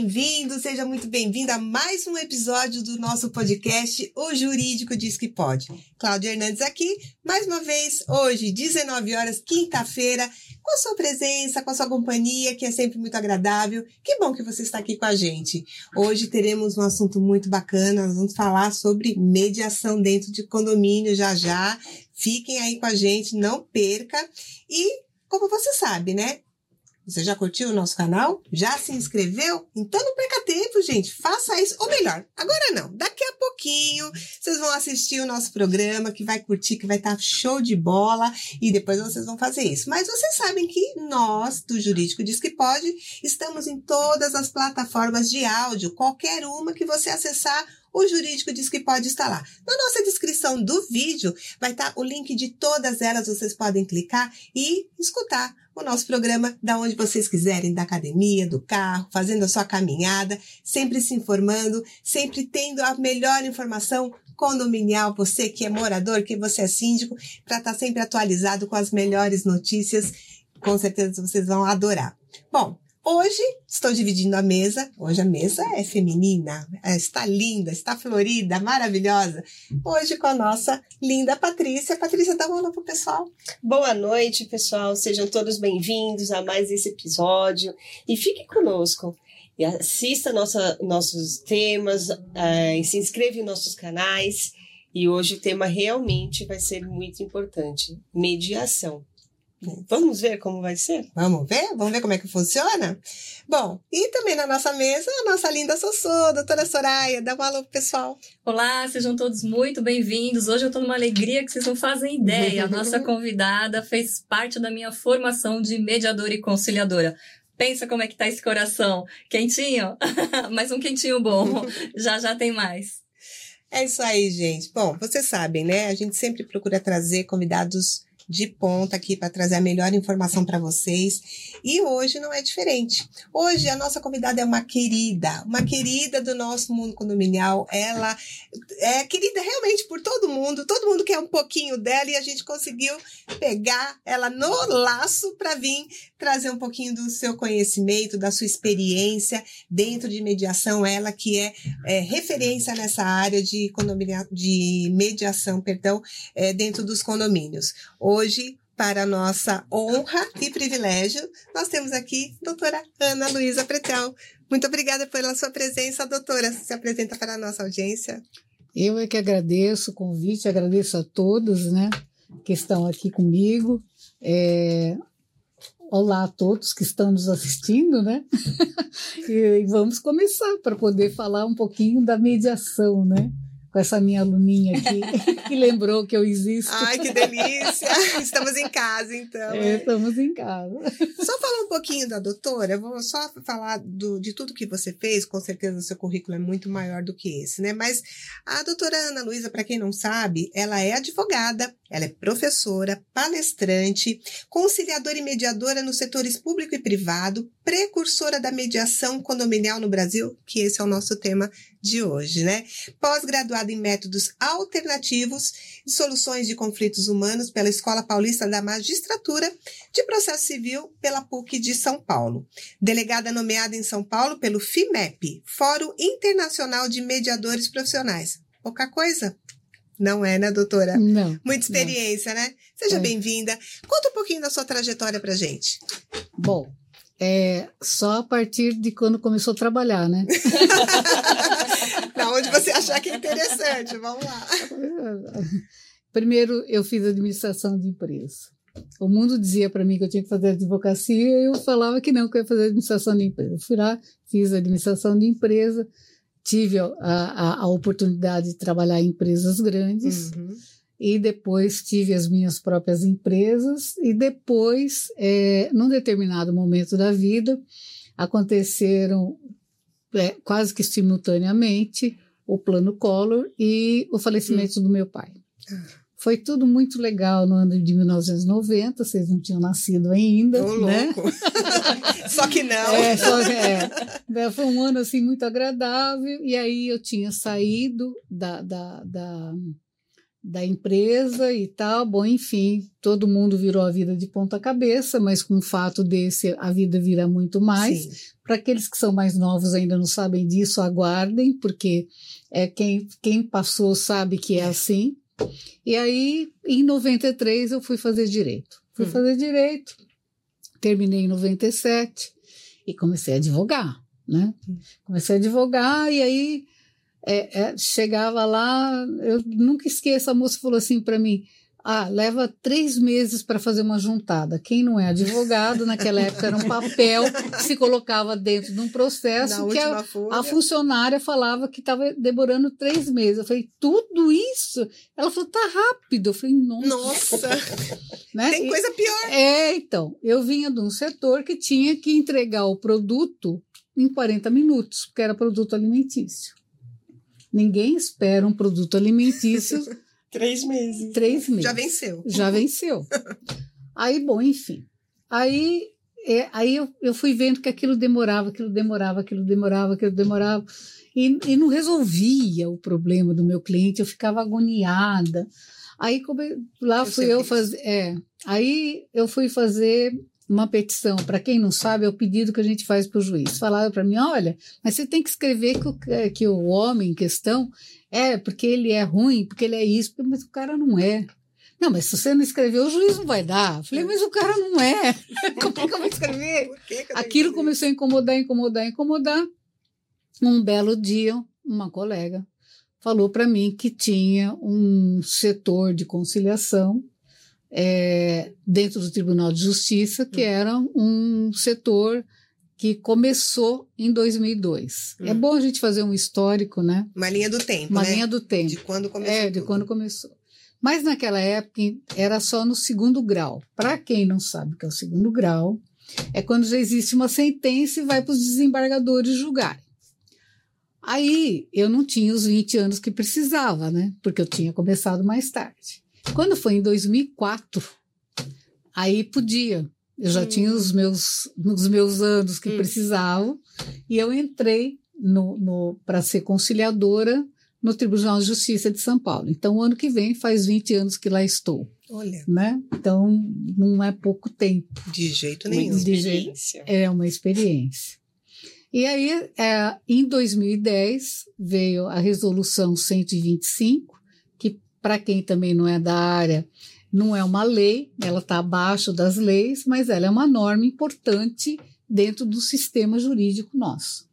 bem-vindo, seja muito bem-vindo a mais um episódio do nosso podcast O Jurídico Diz Que Pode. Cláudia Hernandes aqui, mais uma vez, hoje, 19 horas, quinta-feira, com a sua presença, com a sua companhia, que é sempre muito agradável. Que bom que você está aqui com a gente. Hoje teremos um assunto muito bacana, nós vamos falar sobre mediação dentro de condomínio já já. Fiquem aí com a gente, não perca. E, como você sabe, né? Você já curtiu o nosso canal? Já se inscreveu? Então não perca tempo, gente. Faça isso. Ou melhor, agora não. Daqui a pouquinho vocês vão assistir o nosso programa, que vai curtir, que vai estar tá show de bola. E depois vocês vão fazer isso. Mas vocês sabem que nós, do Jurídico Diz Que Pode, estamos em todas as plataformas de áudio. Qualquer uma que você acessar, o jurídico diz que pode estar lá. Na nossa descrição do vídeo vai estar o link de todas elas, vocês podem clicar e escutar o nosso programa da onde vocês quiserem, da academia, do carro, fazendo a sua caminhada, sempre se informando, sempre tendo a melhor informação condominial, você que é morador, que você é síndico, para estar tá sempre atualizado com as melhores notícias. Com certeza vocês vão adorar. Bom, Hoje estou dividindo a mesa. Hoje a mesa é feminina, é, está linda, está florida, maravilhosa. Hoje com a nossa linda Patrícia. Patrícia, dá uma olá pro pessoal. Boa noite, pessoal. Sejam todos bem-vindos a mais esse episódio e fiquem conosco. E assista nossa, nossos temas, uh, se inscreva em nossos canais. E hoje o tema realmente vai ser muito importante: mediação. Vamos ver como vai ser? Vamos ver? Vamos ver como é que funciona? Bom, e também na nossa mesa, a nossa linda Sossô, a doutora Soraya. Dá um alô pro pessoal. Olá, sejam todos muito bem-vindos. Hoje eu tô numa alegria que vocês não fazem ideia. A nossa convidada fez parte da minha formação de mediadora e conciliadora. Pensa como é que tá esse coração. Quentinho? Mas um quentinho bom. já já tem mais. É isso aí, gente. Bom, vocês sabem, né? A gente sempre procura trazer convidados de ponta aqui para trazer a melhor informação para vocês. E hoje não é diferente. Hoje a nossa convidada é uma querida, uma querida do nosso mundo condominial. Ela é querida realmente por todo mundo, todo mundo quer um pouquinho dela e a gente conseguiu pegar ela no laço para vir trazer um pouquinho do seu conhecimento, da sua experiência dentro de mediação. Ela que é, é referência nessa área de, de mediação, perdão, é, dentro dos condomínios. Hoje hoje, para nossa honra e privilégio, nós temos aqui a doutora Ana Luísa Pretel. Muito obrigada pela sua presença, doutora. Se apresenta para a nossa audiência. Eu é que agradeço o convite, agradeço a todos né, que estão aqui comigo. É, Olá a todos que estão nos assistindo, né? e vamos começar para poder falar um pouquinho da mediação, né? Com essa minha aluninha aqui, que lembrou que eu existo. Ai, que delícia! Estamos em casa, então. É, estamos em casa. Só falar um pouquinho da doutora, vou só falar do, de tudo que você fez, com certeza o seu currículo é muito maior do que esse, né? Mas a doutora Ana Luísa, para quem não sabe, ela é advogada, ela é professora, palestrante, conciliadora e mediadora nos setores público e privado, precursora da mediação condominial no Brasil, que esse é o nosso tema de hoje, né? Pós-graduada em métodos alternativos e soluções de conflitos humanos pela Escola Paulista da Magistratura de Processo Civil pela PUC de São Paulo. Delegada nomeada em São Paulo pelo FIMEP, Fórum Internacional de Mediadores Profissionais. Pouca coisa? Não é, né, doutora? Não. Muita experiência, não. né? Seja é. bem-vinda. Conta um pouquinho da sua trajetória pra gente. Bom, é só a partir de quando começou a trabalhar, né? da onde você achar que é interessante, vamos lá. Primeiro, eu fiz administração de empresa. O mundo dizia para mim que eu tinha que fazer advocacia e eu falava que não, que eu ia fazer administração de empresa. fui lá, fiz administração de empresa, tive a, a, a oportunidade de trabalhar em empresas grandes uhum. E depois tive as minhas próprias empresas e depois, é, num determinado momento da vida, aconteceram é, quase que simultaneamente o plano Collor e o falecimento uhum. do meu pai. Foi tudo muito legal no ano de 1990, vocês não tinham nascido ainda, Tô né? Louco. só que não. É, só, é. Foi um ano assim muito agradável e aí eu tinha saído da, da, da da empresa e tal. Bom, enfim, todo mundo virou a vida de ponta cabeça, mas com o fato desse, a vida vira muito mais. Para aqueles que são mais novos ainda não sabem disso, aguardem, porque é quem, quem passou sabe que é assim. E aí, em 93, eu fui fazer direito. Fui hum. fazer direito, terminei em 97 e comecei a advogar, né? Hum. Comecei a advogar e aí é, é, chegava lá, eu nunca esqueço, a moça falou assim para mim, ah, leva três meses para fazer uma juntada. Quem não é advogado, naquela época era um papel que se colocava dentro de um processo Na que a, a, funcionária falava que estava demorando três meses. Eu falei, tudo isso? Ela falou, tá rápido. Eu falei, nossa. Nossa! né? Tem coisa pior. É, então. Eu vinha de um setor que tinha que entregar o produto em 40 minutos, porque era produto alimentício. Ninguém espera um produto alimentício. Três meses. Três meses. Já venceu. Já venceu. aí, bom, enfim. Aí, é, aí eu, eu fui vendo que aquilo demorava, aquilo demorava, aquilo demorava, aquilo demorava. E, e não resolvia o problema do meu cliente, eu ficava agoniada. Aí lá eu fui eu fazer. É, aí eu fui fazer uma petição, para quem não sabe, é o pedido que a gente faz para o juiz. Falaram para mim: olha, mas você tem que escrever que o, que o homem em questão é porque ele é ruim, porque ele é isso, mas o cara não é. Não, mas se você não escrever, o juiz não vai dar. Eu falei, mas o cara não é. Como é que eu vou escrever? Que que Aquilo começou a incomodar, incomodar, incomodar. Um belo dia, uma colega falou para mim que tinha um setor de conciliação é, dentro do Tribunal de Justiça, que hum. era um setor que começou em 2002. Hum. É bom a gente fazer um histórico, né? Uma linha do tempo, Uma né? linha do tempo. De quando começou. É, de quando começou. Mas naquela época era só no segundo grau. Para quem não sabe o que é o segundo grau, é quando já existe uma sentença e vai para os desembargadores julgarem. Aí eu não tinha os 20 anos que precisava, né? Porque eu tinha começado mais tarde. Quando foi em 2004, aí podia. Eu já hum. tinha os meus, os meus anos que hum. precisavam e eu entrei no, no para ser conciliadora no Tribunal de Justiça de São Paulo. Então, o ano que vem faz 20 anos que lá estou. Olha. Né? Então, não é pouco tempo. De jeito nenhum. De jeito, é uma experiência. E aí, é, em 2010, veio a Resolução 125, para quem também não é da área, não é uma lei, ela está abaixo das leis, mas ela é uma norma importante dentro do sistema jurídico nosso.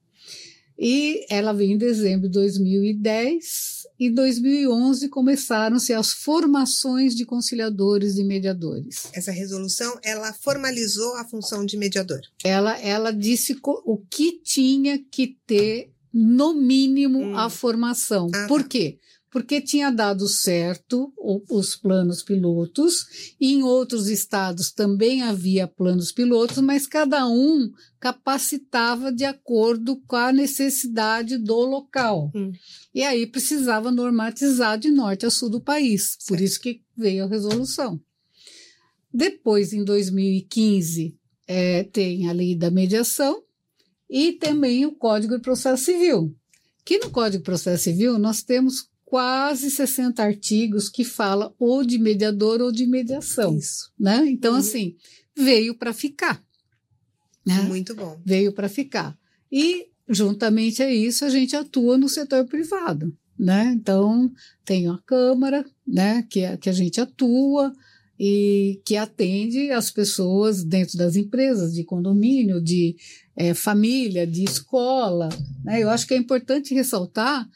E ela veio em dezembro de 2010 e 2011 começaram-se as formações de conciliadores e mediadores. Essa resolução, ela formalizou a função de mediador. Ela, ela disse o que tinha que ter no mínimo hum. a formação. Ah, Por quê? Porque tinha dado certo os planos pilotos, e em outros estados também havia planos pilotos, mas cada um capacitava de acordo com a necessidade do local. Hum. E aí precisava normatizar de norte a sul do país, certo. por isso que veio a resolução. Depois, em 2015, é, tem a lei da mediação e também o Código de Processo Civil. Que no Código de Processo Civil nós temos quase 60 artigos que fala ou de mediador ou de mediação. Isso. Né? Então, uhum. assim, veio para ficar. Né? Muito bom. Veio para ficar. E, juntamente a isso, a gente atua no setor privado. Né? Então, tem a Câmara, né, que, é, que a gente atua e que atende as pessoas dentro das empresas, de condomínio, de é, família, de escola. Né? Eu acho que é importante ressaltar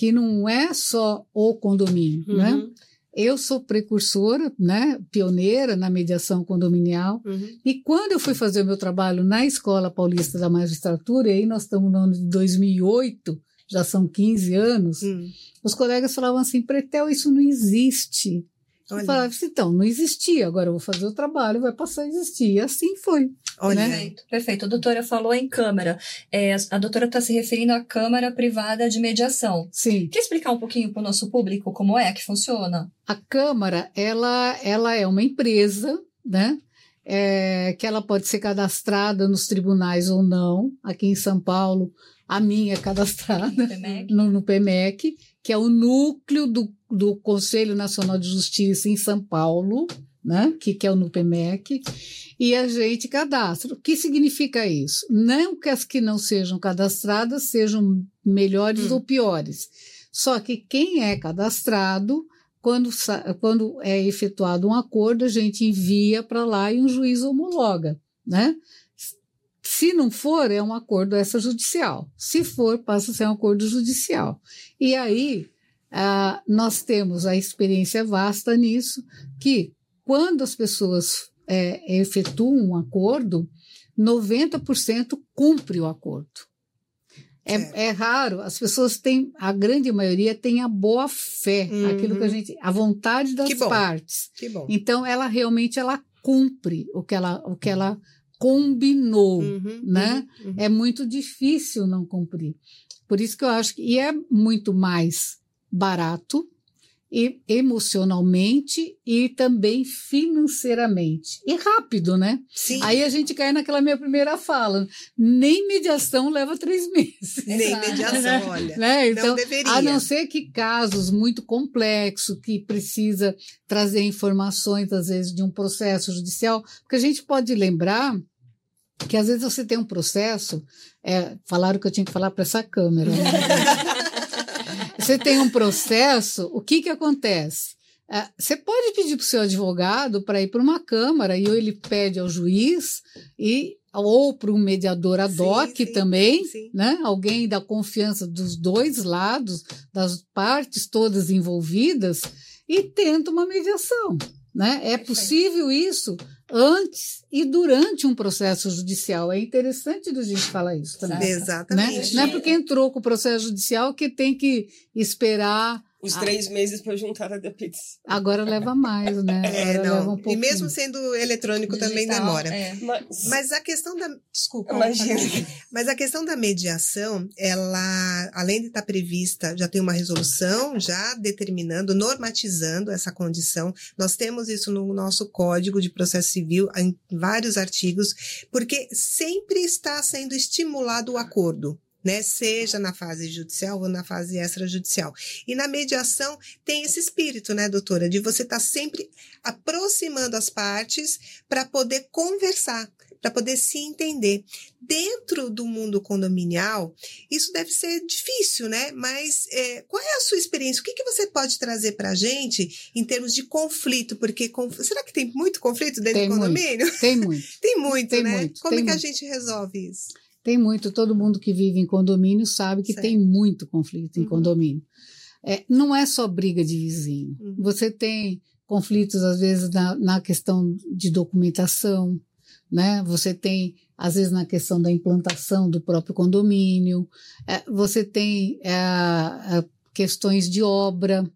que não é só o condomínio, né? uhum. né? Eu sou precursora, né, pioneira na mediação condominial. Uhum. E quando eu fui fazer o meu trabalho na Escola Paulista da Magistratura, e aí nós estamos no ano de 2008, já são 15 anos, uhum. os colegas falavam assim: Pretel, isso não existe. Olha. Eu falava assim, então, não existia, agora eu vou fazer o trabalho, vai passar a existir. E assim foi. Olha. Né? Perfeito, perfeito. A doutora falou em Câmara. É, a doutora está se referindo à Câmara Privada de Mediação. Sim. Quer explicar um pouquinho para o nosso público como é que funciona? A Câmara, ela, ela é uma empresa, né? É, que ela pode ser cadastrada nos tribunais ou não. Aqui em São Paulo, a minha é cadastrada PMEC. no, no PMEC, que é o núcleo do, do Conselho Nacional de Justiça em São Paulo, né? que, que é o NUPEMEC, e a gente cadastra. O que significa isso? Não que as que não sejam cadastradas sejam melhores Hum. ou piores, só que quem é cadastrado, quando, quando é efetuado um acordo, a gente envia para lá e um juiz homologa. Né? Se não for, é um acordo extrajudicial. Se for, passa a ser um acordo judicial. E aí, ah, nós temos a experiência vasta nisso, que quando as pessoas é, efetuam um acordo, 90% cumpre o acordo. É, é raro, as pessoas têm, a grande maioria tem a boa fé, Uhum. aquilo que a gente, a vontade das Que partes. Que bom. Então, ela realmente ela cumpre o que ela, o que ela combinou Uhum, né? uhum, uhum. é muito difícil não cumprir. Por isso que eu acho que e é muito mais barato e emocionalmente e também financeiramente e rápido, né? Sim. Aí a gente cai naquela minha primeira fala, nem mediação leva três meses, Nem Exato. mediação, olha. né? Não Então deveria. a não ser que casos muito complexos, que precisa trazer informações, às vezes, de um processo judicial, porque a gente pode lembrar que às vezes você tem um processo, é, falaram que eu tinha que falar para essa câmera. né? você tem um processo, o que, que acontece? É, Você pode pedir para o seu advogado para ir para uma câmara e ou ele pede ao juiz e ou para um mediador ad Sim, hoc sim, também, sim. né? Alguém da confiança dos dois lados, das partes todas envolvidas e tenta uma mediação, né? É Perfeito. possível isso antes e durante um processo judicial. É interessante a gente falar isso também. Né? Exatamente. Não é porque entrou com o processo judicial que tem que esperar. Os Ah. três meses para juntar a da pizza. Agora leva mais, né? É, Agora leva não. um e mesmo sendo eletrônico também Digital, demora. é. Mas, Mas a questão da. Desculpa. imagina. Mas a questão da mediação, ela, além de estar prevista, já tem uma resolução já determinando, normatizando essa condição. Nós temos isso no nosso Código de Processo Civil, em vários artigos, porque sempre está sendo estimulado o acordo. Né, seja na fase judicial ou na fase extrajudicial. E na mediação tem esse espírito, né, doutora, de você estar sempre aproximando as partes para poder conversar, para poder se entender. Dentro do mundo condominial, isso deve ser difícil, né? Mas é, qual é a sua experiência? O que, que você pode trazer para a gente em termos de conflito? Porque conf- será que tem muito conflito dentro Tem do muito. condomínio? Tem muito. Tem muito, Tem né? muito, Como é que a muito. gente resolve isso? Tem muito. Todo mundo que vive em condomínio sabe que Certo. tem muito conflito em Uhum. condomínio. É, não é só briga de vizinho. Uhum. Você tem conflitos, às vezes, na, na questão de documentação, né? Você tem, às vezes, na questão da implantação do próprio condomínio. É, você tem é, questões de obra,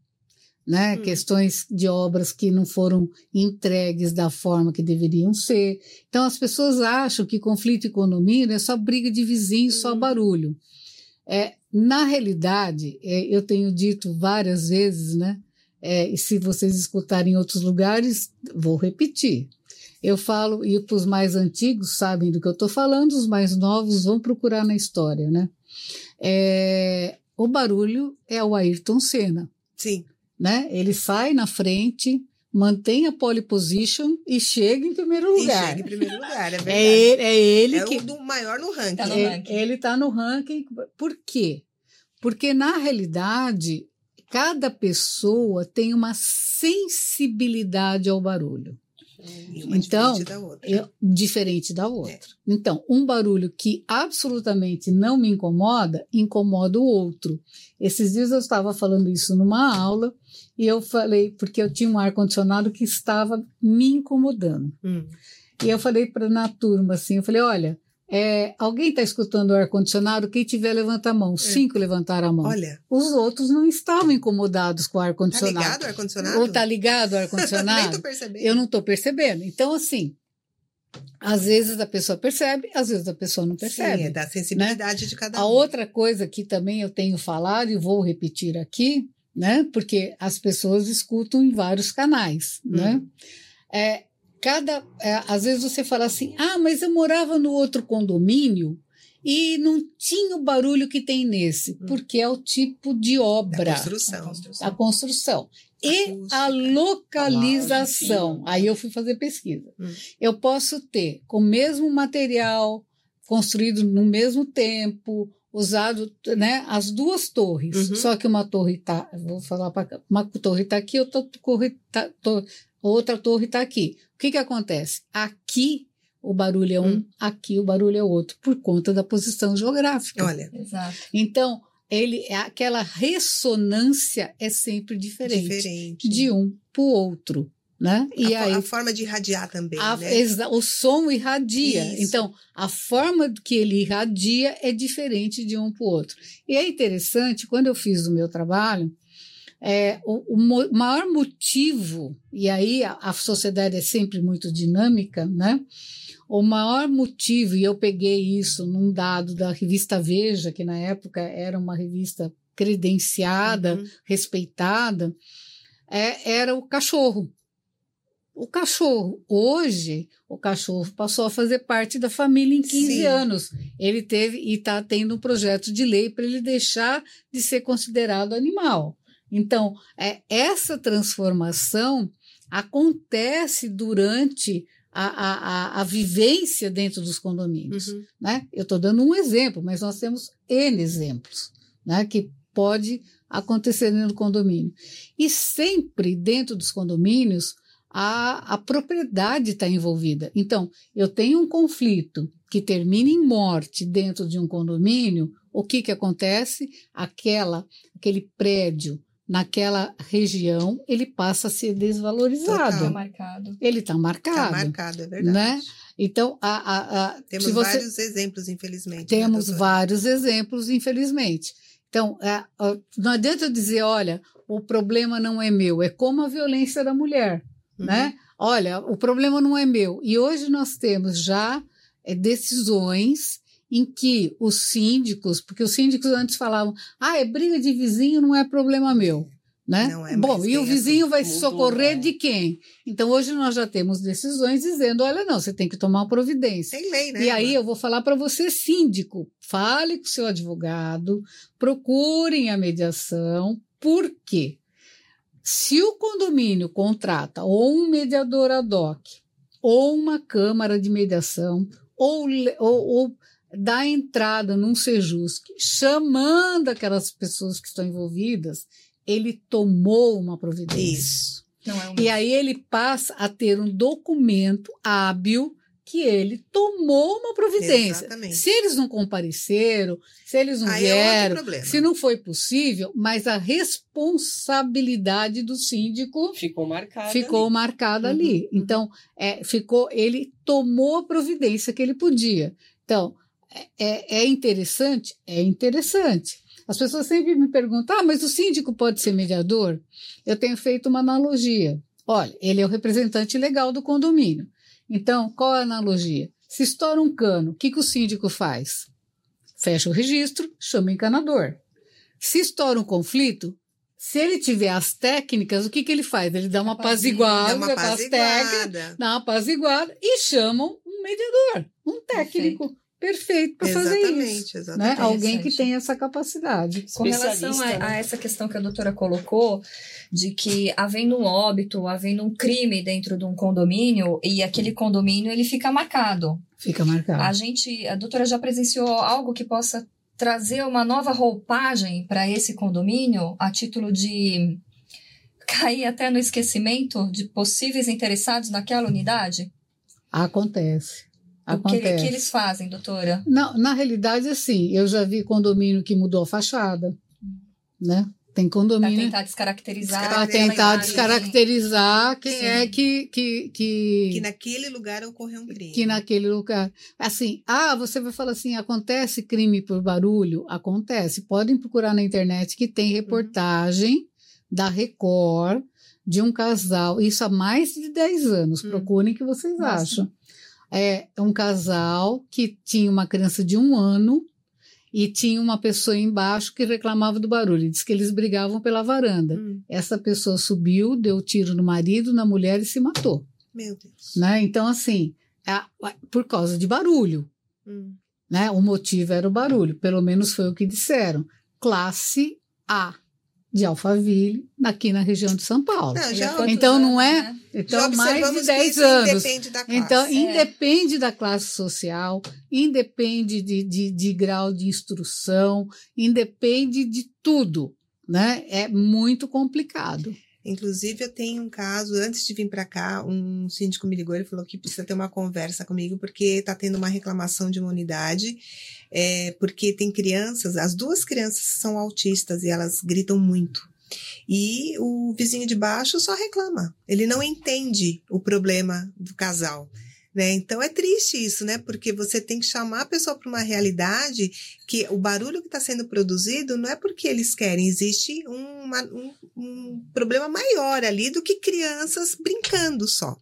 né? Hum. Questões de obras que não foram entregues da forma que deveriam ser. Então, as pessoas acham que conflito e condomínio é só briga de vizinho, só Uhum. barulho. É, na realidade, é, eu tenho dito várias vezes, né? É, e se vocês escutarem em outros lugares, vou repetir. Eu falo, e para os mais antigos sabem do que eu estou falando, os mais novos vão procurar na história, né? É, o barulho é o Ayrton Senna Sim. Né? Ele sai na frente, mantém a pole position e chega em primeiro E lugar. chega em primeiro lugar, é verdade. É ele, é ele É que o do maior no ranking. Tá no é- ranking. ele está no ranking. Por quê? Porque na realidade cada pessoa tem uma sensibilidade ao barulho. E uma Então, diferente da outra. Eu- diferente da outra. Então, um barulho que absolutamente não me incomoda, incomoda o outro. Esses dias eu estava falando isso numa aula e eu falei, porque eu tinha um ar-condicionado que estava me incomodando. Hum. E eu falei para na turma assim, eu falei, olha, é, alguém está escutando o ar-condicionado? Quem tiver, levanta a mão. Cinco levantaram a mão. Olha, Os outros não estavam incomodados com o tá ar-condicionado. ligado o ar-condicionado? Ou tá ligado o Nem ar-condicionado? eu não estou percebendo. Então, assim, às vezes a pessoa percebe, às vezes a pessoa não percebe. Sim, é da sensibilidade de cada um. A outra coisa que também eu tenho falado e vou repetir aqui, né? Porque as pessoas escutam em vários canais, né? Uhum. É, cada, é, às vezes você fala assim, ah, mas eu morava no outro condomínio E não tinha o barulho que tem nesse, Hum. porque é o tipo de obra, Da construção. a construção. E Acústica. a localização. Aí eu fui fazer pesquisa. Hum. Eu posso ter com o mesmo material, construído no mesmo tempo, usado, né, as duas torres. Uhum. Só que uma torre está, vou falar para uma torre está aqui, outra torre tá, to- outra torre está aqui. O que que acontece? Aqui o barulho é um, Hum. aqui o barulho é outro, por conta da posição geográfica. Olha, Exato. Então, ele é aquela ressonância é sempre diferente, diferente. de um para o outro, né? E a, aí a forma de irradiar também, a- né? o som irradia. Isso. Então, a forma que ele irradia é diferente de um para o outro. E é interessante, quando eu fiz o meu trabalho, é, o, o maior motivo, e aí a, a sociedade é sempre muito dinâmica, né? O maior motivo, e eu peguei isso num dado da revista Veja, que na época era uma revista credenciada, Uhum. respeitada, é, era o cachorro. O cachorro. Hoje, o cachorro passou a fazer parte da família em 15 Sim. anos. Ele teve e está tendo um projeto de lei para ele deixar de ser considerado animal. Então, é, essa transformação acontece durante a, a, a, vivência dentro dos condomínios Uhum. né? Eu estou dando um exemplo, mas nós temos N exemplos, né? Que pode acontecer dentro do condomínio. E sempre dentro dos condomínios, a, a propriedade está envolvida. Então, eu tenho um conflito que termina em morte dentro de um condomínio, o que, que acontece? Aquela, aquele prédio naquela região, ele passa a ser desvalorizado. Total. marcado. Ele está Tá marcado. marcado, é verdade. né? Então, a, a, a, Temos se você, vários exemplos, infelizmente. né, temos doutora? vários exemplos, infelizmente. Então, é, não adianta eu dizer, olha, o problema não é meu, é como a violência da mulher, Uhum. né? Olha, o problema não é meu. E hoje nós temos já é, decisões em que os síndicos, porque os síndicos antes falavam, ah, é briga de vizinho, não é problema meu. Né? Não é Bom, e o vizinho vai se socorrer né? de quem? Então, hoje nós já temos decisões dizendo: olha, não, você tem que tomar uma providência. Tem lei, né? E aí eu vou falar para você, síndico, fale com o seu advogado, procurem a mediação, por quê? Se o condomínio contrata ou um mediador ad hoc, ou uma câmara de mediação, ou, ou, ou dá entrada num Sejusc, chamando aquelas pessoas que estão envolvidas, ele tomou uma providência. Isso. É um E aí ele passa a ter um documento hábil que ele tomou uma providência. Exatamente. Se eles não compareceram, se eles não Aí é vieram, problema. se não foi possível, mas a responsabilidade do síndico Ficou marcado. ficou ali. marcada Uhum, ali. uhum. Então, é, ficou, ele tomou a providência que ele podia. Então, é, é interessante? É interessante. As pessoas sempre me perguntam: ah, mas o síndico pode ser mediador? Eu tenho feito uma analogia. Olha, ele é o representante legal do condomínio. Então, qual a analogia? Se estoura um cano, o que, que o síndico faz? Fecha o registro, chama o encanador. Se estoura um conflito, se ele tiver as técnicas, o que, que ele faz? Ele dá uma apaziguada Dá uma as técnicas, apaziguada. dá uma apaziguada e chamam um mediador, um técnico perfeito para fazer isso. Exatamente, Né? exatamente. Alguém que tem essa capacidade. Com relação a, né? a essa questão que a doutora colocou, de que havendo um óbito, havendo um crime dentro de um condomínio, e aquele condomínio ele fica marcado. Fica marcado. A gente, a doutora já presenciou algo que possa trazer uma nova roupagem para esse condomínio, a título de cair até no esquecimento de possíveis interessados naquela unidade? Acontece. O que, Acontece. que eles fazem, doutora? Não, na realidade, assim, eu já vi condomínio que mudou a fachada, né? Tem Para condomínio tentar descaracterizar. para tentar imagem. descaracterizar quem Sim. é que, que, que, Que naquele lugar ocorreu um crime. que naquele lugar. Assim, ah, você vai falar assim, acontece crime por barulho? Acontece. Podem procurar na internet que tem reportagem da Record de um casal, isso há mais de 10 anos. Hum. Procurem que vocês Nossa. acham. É um casal que tinha uma criança de um ano e tinha uma pessoa embaixo que reclamava do barulho. Diz que eles brigavam pela varanda. Hum, Essa pessoa subiu, deu tiro no marido, na mulher e se matou meu Deus. né? Então, assim, é- por causa de barulho, Hum, Né? O motivo era o barulho, pelo menos foi o que disseram. Classe A de Alphaville, aqui na região de São Paulo. Não, já, Então não é? né? Então, já mais de que 10 isso anos. independe da classe. Então, É. independe da classe social, independe de, de, de grau de instrução, independe de tudo, né? É muito complicado. Inclusive, eu tenho um caso, antes de vir para cá, um síndico me ligou e falou que precisa ter uma conversa comigo, porque está tendo uma reclamação de uma unidade, é, porque tem crianças, as duas crianças são autistas e elas gritam muito. E o vizinho de baixo só reclama, ele não entende o problema do casal. Né? Então é triste isso, né? Porque você tem que chamar a pessoa para uma realidade que o barulho que está sendo produzido não é porque eles querem, existe uma, um, um problema maior ali do que crianças brincando só.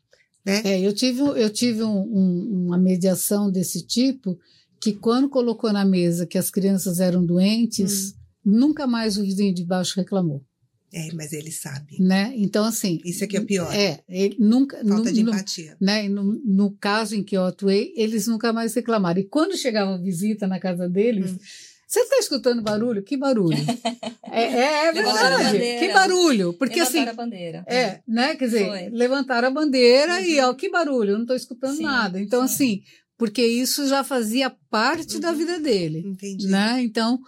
Né? É, eu tive, eu tive um- um- uma mediação desse tipo que quando colocou na mesa que as crianças eram doentes, nunca mais o vizinho de baixo reclamou, É, mas ele sabe. né? Então assim, Isso aqui é o pior. é, ele nunca Falta nu- de empatia. né? E No, no caso em que eu atuei, eles nunca mais reclamaram. E quando chegava visita na casa deles, Hum. você está escutando barulho? Que barulho? é, é, é Levantaram a verdade. bandeira. Que barulho? Porque Levantaram assim, a bandeira. é, né? Quer dizer, Foi. levantaram a bandeira e Uhum. ó, que barulho, eu não estou escutando Sim, nada. Então, sim. assim, porque isso já fazia parte da Uhum. vida dele, Entendi. né? Então,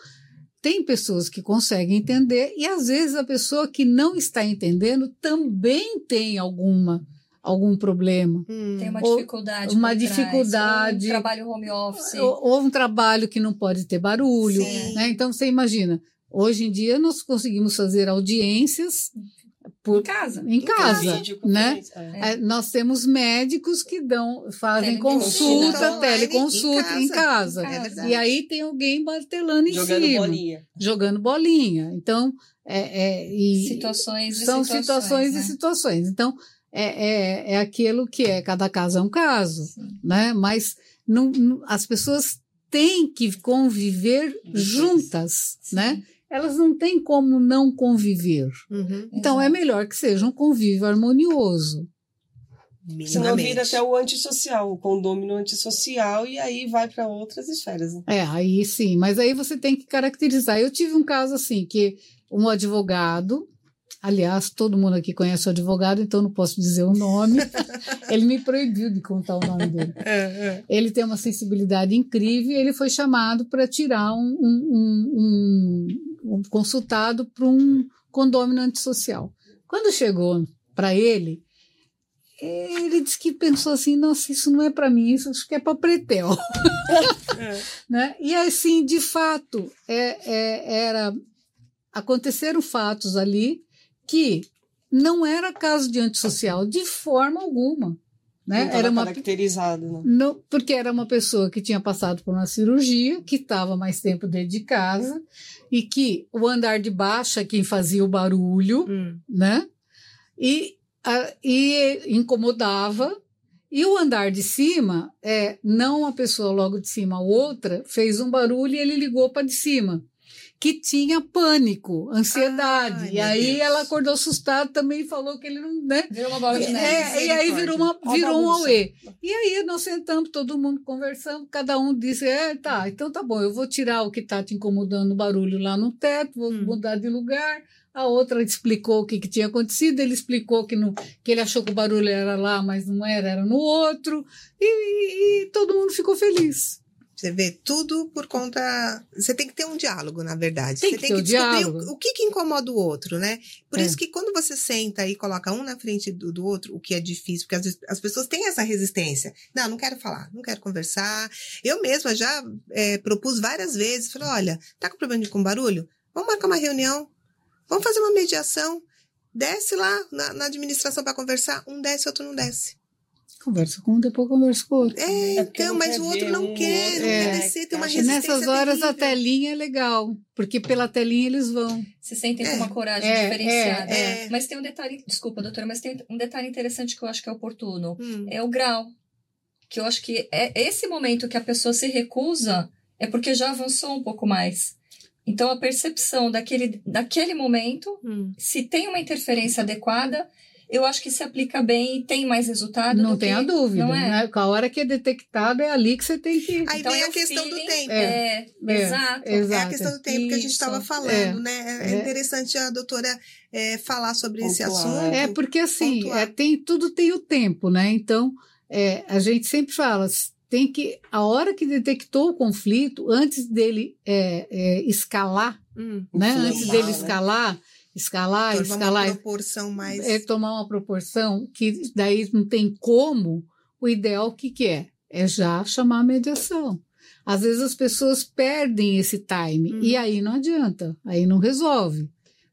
tem pessoas que conseguem entender e às vezes a pessoa que não está entendendo também tem alguma algum problema. Hum. Tem uma Ou dificuldade. uma por trás, dificuldade. ou Um trabalho home office. Ou, ou um trabalho que não pode ter barulho, né? Então você imagina, hoje em dia nós conseguimos fazer audiências por, Em casa. em casa, né? É. É, nós temos médicos que dão, fazem Teleconsulta consulta, online, teleconsulta em em casa. casa. É. E aí tem alguém martelando em Jogando cima, bolinha. jogando bolinha. Então, é, é, e Situações e são situações. situações né? e situações. Então, é, é, é aquilo que é, cada caso é um caso, Sim. né? Mas não, não- as pessoas têm que conviver juntas, Sim. né? Elas não têm como não conviver. Uhum. Então, é melhor que seja um convívio harmonioso. Senão vira até o antissocial, o condômino antissocial, e aí vai para outras esferas. né? É, aí sim, mas aí você tem que caracterizar. Eu tive um caso assim, que um advogado, aliás, todo mundo aqui conhece o advogado, então não posso dizer o nome, ele me proibiu de contar o nome dele. É, é. Ele tem uma sensibilidade incrível e ele foi chamado para tirar um, um, um- um- um consultado para um condômino antissocial. Quando chegou para ele, ele disse que pensou assim, nossa, isso não é para mim, isso acho que é para Pretel. É. né? E assim, de fato, é, é- era aconteceram fatos ali que não era caso de antissocial de forma alguma. Né? Era uma, caracterizado, né? não, porque era uma pessoa que tinha passado por uma cirurgia, que estava mais tempo dentro de casa, e que o andar de baixo é quem fazia o barulho, Hum. né? E, a- e incomodava. E o andar de cima, é, não uma pessoa logo de cima, a outra, fez um barulho e ele ligou para de cima. Que tinha pânico, ansiedade. Ai, e aí Deus. ela acordou assustada também e falou que ele não. Né? Virou uma bola de neve. É, e aí virou, uma, Uma virou um bagunça. auê. E aí nós sentamos, todo mundo conversando, cada um disse, é, tá, então tá bom, eu vou tirar o que tá te incomodando, o barulho lá no teto, vou Hum. mudar de lugar. A outra explicou o que, que tinha acontecido, ele explicou que, não, que ele achou que o barulho era lá, mas não era, era no outro. E, e- e todo mundo ficou feliz. Você vê tudo por conta. Você tem que ter um diálogo, na verdade. Tem você que tem ter que o descobrir diálogo. o, o que, que incomoda o outro, né? Por É. isso que quando você senta e coloca um na frente do, do outro, o que é difícil, porque vezes as pessoas têm essa resistência. Não, não quero falar, não quero conversar. Eu mesma já é, propus várias vezes, falei, olha, tá com problema de com barulho? Vamos marcar uma reunião, vamos fazer uma mediação. Desce lá na, na administração para conversar, um desce, outro não desce. Conversa com um, depois conversa com o outro. É, É então, não mas o outro não um quer, outro, não né? quer descer, tem uma E resistência nessas horas a terrível. telinha é legal, porque pela telinha eles vão. Se sentem É. com uma coragem É, diferenciada. é, é. Mas tem um detalhe, desculpa, doutora, mas tem um detalhe interessante que eu acho que é oportuno. Hum. É o grau. Que eu acho que é esse momento que a pessoa se recusa é porque já avançou um pouco mais. Então a percepção daquele, daquele momento, Hum. se tem uma interferência adequada, eu acho que se aplica bem e tem mais resultado. Não do tem que, a dúvida. Não é? Né? Com a hora que é detectado, é ali que você tem que. Aí Então vem é a questão do feeling, tempo. É, É, exato. É a Exato. questão do tempo que a gente Isso. estava falando, É. né? É, É. interessante a doutora é, falar sobre esse Pontuar. assunto. É, porque assim, pontuar. é, tem, tudo tem o tempo, né? Então, é, a gente sempre fala, tem que, a hora que detectou o conflito, antes dele é, é, escalar, Hum, né? Antes dele né? Escalar, escalar, tornar uma escalar, proporção mais. é tomar uma proporção que daí não tem como, o ideal o que, que é? É já chamar a mediação. Às vezes as pessoas perdem esse time Uhum. e aí não adianta, aí não resolve,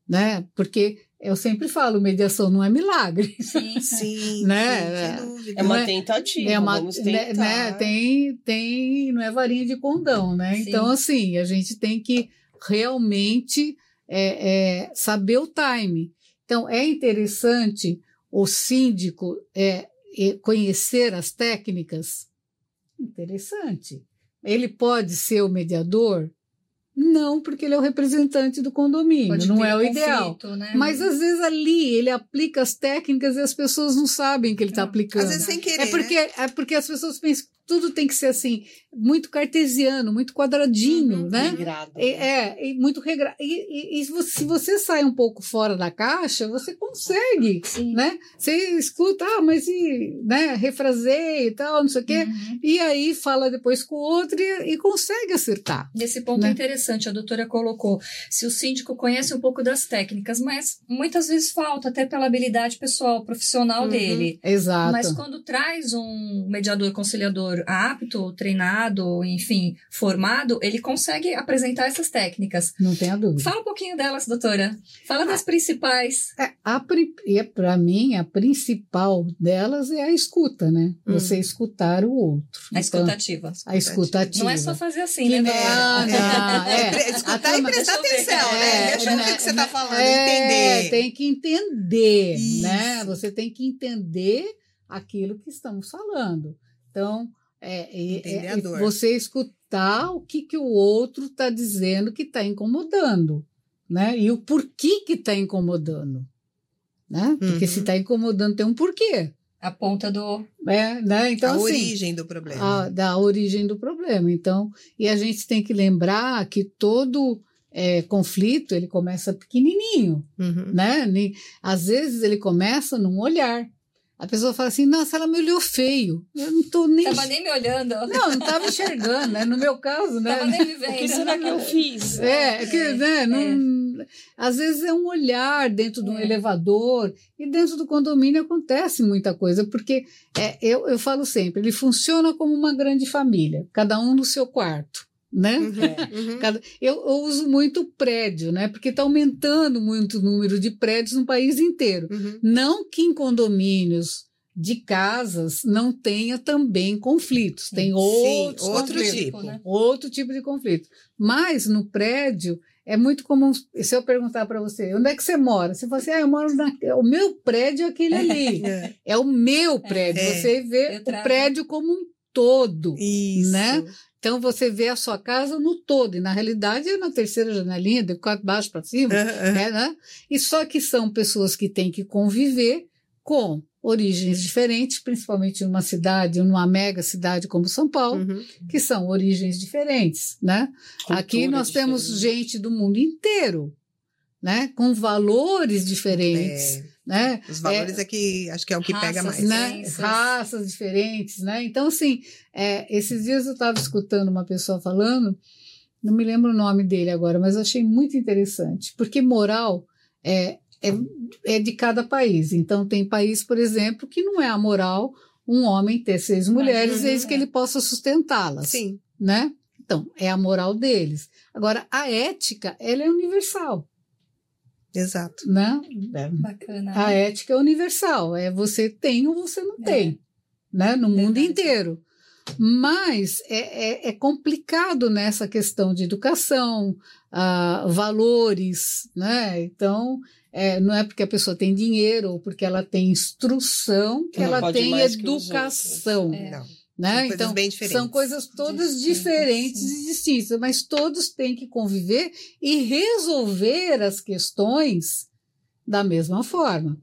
né? Porque eu sempre falo, mediação não é milagre. Sim. Sim, Né? sim, sem dúvida. É uma é- tentativa, É uma, vamos né, tentar. né, tem, tem, não é varinha de condão, né? Sim. Então, assim, a gente tem que realmente é, é, saber o time. Então, é interessante o síndico é, conhecer as técnicas? Interessante. Ele pode ser o mediador? Não, porque ele é o representante do condomínio, Pode não é o ideal. conflito, né? Mas às vezes ali ele aplica as técnicas e as pessoas não sabem que ele está aplicando. Às vezes sem querer. É porque, né? é porque as pessoas pensam tudo tem que ser assim, muito cartesiano, muito quadradinho, Uhum. né? Regrado. É, e muito regra. E, e- e se você- sai um pouco fora da caixa, você consegue, Sim. né? Você escuta, ah, mas e, né, refraseia e tal, não sei o quê. Uhum. E aí fala depois com o outro e, e consegue acertar. Nesse ponto Né? é interessante, a doutora colocou. Se o síndico conhece um pouco das técnicas, mas muitas vezes falta, até pela habilidade pessoal, profissional Uhum. dele. Exato. Mas quando traz um mediador conciliador apto, treinado, enfim, formado, ele consegue apresentar essas técnicas. Não tenha dúvida. Fala um pouquinho delas, doutora. Fala das principais. É, para mim, a principal delas é a escuta, né? Hum. Você escutar o outro. A Então, escutativa. a escutativa. Não é só fazer assim, Que né? Não, não, é. Escutar A e prestar atenção, né? é, Deixa eu ver o né, que você tá falando, É, entender. tem que entender, Isso. né? Você tem que entender aquilo que estamos falando. Então, é, é- Entender é- a dor. você escutar o que, que o outro está dizendo que está incomodando, né? E o porquê que está incomodando, né? Porque Uhum. se está incomodando tem um porquê, A ponta do. é, né? Então, a assim, origem do problema. a- da origem do problema. Então, e a gente tem que lembrar que todo é, conflito ele começa pequenininho, Uhum. né? Às vezes ele começa num olhar. A pessoa fala assim, nossa, ela me olhou feio. Eu não tô nem... Tava nem me olhando. Não, não estava enxergando, né? No meu caso, né? Tava nem me O vendo. que será que eu fiz? É, que, né, não- às vezes é um olhar dentro de um É. elevador e dentro do condomínio acontece muita coisa, porque é, eu, eu falo sempre, ele funciona como uma grande família, cada um no seu quarto, né? Uhum. É. Uhum. Eu, eu uso muito prédio, né? Porque está aumentando muito o número de prédios no país inteiro. Uhum. Não que em condomínios de casas não tenha também conflitos, tem outros outro conflitos tipo. né? outro tipo de conflito. Mas no prédio é muito comum. Se eu perguntar para você, onde é que você mora? Você fala assim, ah, eu moro na. O meu prédio é aquele ali. É. É o meu prédio. É. Você vê o prédio como um todo. Isso. Né? Então você vê a sua casa no todo. E na realidade é na terceira janelinha, de quatro baixo para cima. É, né? E só que são pessoas que têm que conviver com origens diferentes, principalmente numa cidade, numa mega cidade como São Paulo, Uhum. que são origens diferentes, né? Aqui Cultura nós temos diferente. gente do mundo inteiro, né? Com valores diferentes, É, né? os valores é, que acho que é o que pega Raças, mais. né? Raças diferentes, né? Então, assim, é, esses dias eu estava escutando uma pessoa falando, não me lembro o nome dele agora, mas eu achei muito interessante, porque moral é, é, é de cada país. Então, tem país, por exemplo, que não é a moral um homem ter seis mulheres, desde que é. ele possa sustentá-las Sim. né? Então, é a moral deles. Agora, a ética, ela é universal, Exato. né? Bacana. A ética é universal, é você tem ou você não tem, né? No mundo Verdade. inteiro. Mas é, é, é complicado nessa questão de educação, ah, valores, né? Então, é, não é porque a pessoa tem dinheiro ou porque ela tem instrução que Não ela tem educação. É. Não. Né? São coisas então, bem diferentes. são coisas todas Distintas, diferentes sim. e distintas, mas todos têm que conviver e resolver as questões da mesma forma.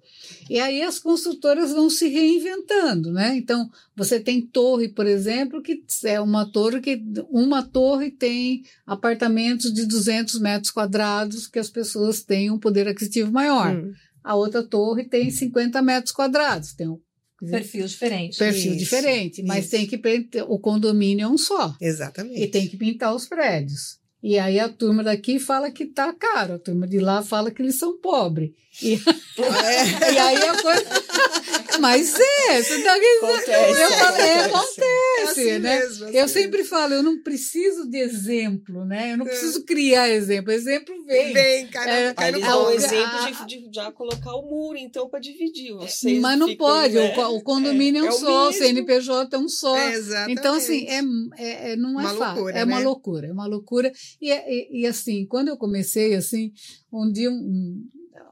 E aí as construtoras vão se reinventando, né? Então, você tem torre, por exemplo, que é uma torre que uma torre tem apartamentos de 200 metros quadrados que as pessoas têm um poder aquisitivo maior. Hum. A outra torre tem 50 metros quadrados, tem um Perfil diferente. perfil Isso, diferente, mas isso. tem que o condomínio é um só. Exatamente. E tem que pintar os prédios. E aí a turma daqui fala que tá caro, a turma de lá fala que eles são pobres. E, É. e aí a coisa. Mas é, você tá. Acontece. Eu falo, é, É acontece, assim né? mesmo, assim Eu sempre falo, eu não preciso de exemplo, né? Eu não É. preciso criar exemplo. Exemplo vem. Vem, cara, É, Ah, dão o- um exemplo a- de, de já colocar o muro, então, para dividir. Vocês Mas não ficam, pode, né? o o, condomínio é, um É só, o. CNPJ é um só. É, exatamente. Então, assim, é, é, é- não é Uma fácil. loucura, é uma né? loucura, é uma loucura. E, é- e, e, assim, quando eu comecei, assim, um dia um,